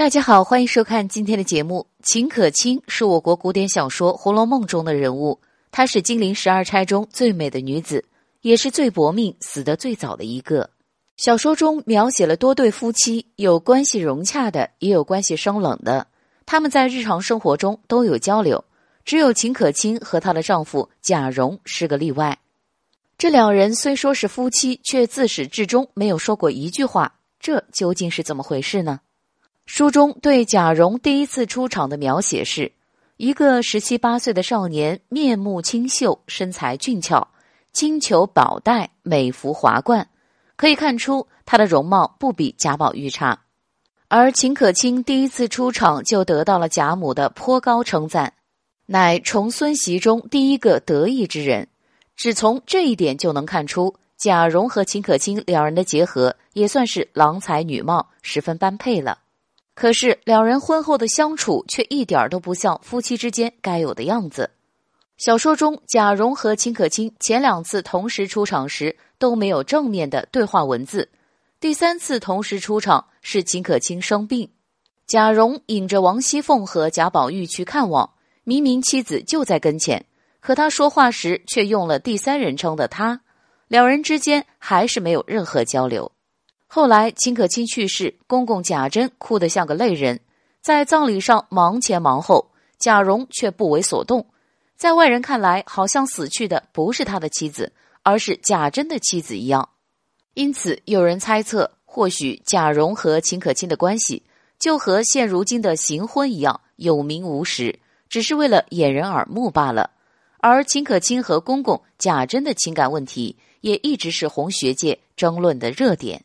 大家好，欢迎收看今天的节目。秦可卿是我国古典小说《红楼梦》中的人物，她是金陵十二钗中最美的女子，也是最薄命、死得最早的一个。小说中描写了多对夫妻，有关系融洽的，也有关系生冷的。他们在日常生活中都有交流，只有秦可卿和她的丈夫贾蓉是个例外。这两人虽说是夫妻，却自始至终没有说过一句话，这究竟是怎么回事呢？书中对贾蓉第一次出场的描写是：一个十七八岁的少年，面目清秀，身材俊俏，金裘宝带，美服华冠，可以看出他的容貌不比贾宝玉差。而秦可卿第一次出场就得到了贾母的颇高称赞，乃重孙媳中第一个得意之人。只从这一点就能看出，贾蓉和秦可卿两人的结合也算是郎才女貌，十分般配了。可是两人婚后的相处却一点都不像夫妻之间该有的样子。小说中，贾蓉和秦可卿前两次同时出场时都没有正面的对话文字，第三次同时出场是秦可卿生病，贾蓉引着王熙凤和贾宝玉去看望，明明妻子就在跟前，可他说话时却用了第三人称的他，两人之间还是没有任何交流。后来，秦可卿去世，公公贾珍哭得像个泪人，在葬礼上忙前忙后，贾蓉却不为所动。在外人看来，好像死去的不是他的妻子，而是贾珍的妻子一样。因此，有人猜测，或许贾蓉和秦可卿的关系，就和现如今的行婚一样，有名无实，只是为了掩人耳目罢了。而秦可卿和公公贾珍的情感问题，也一直是红学界争论的热点。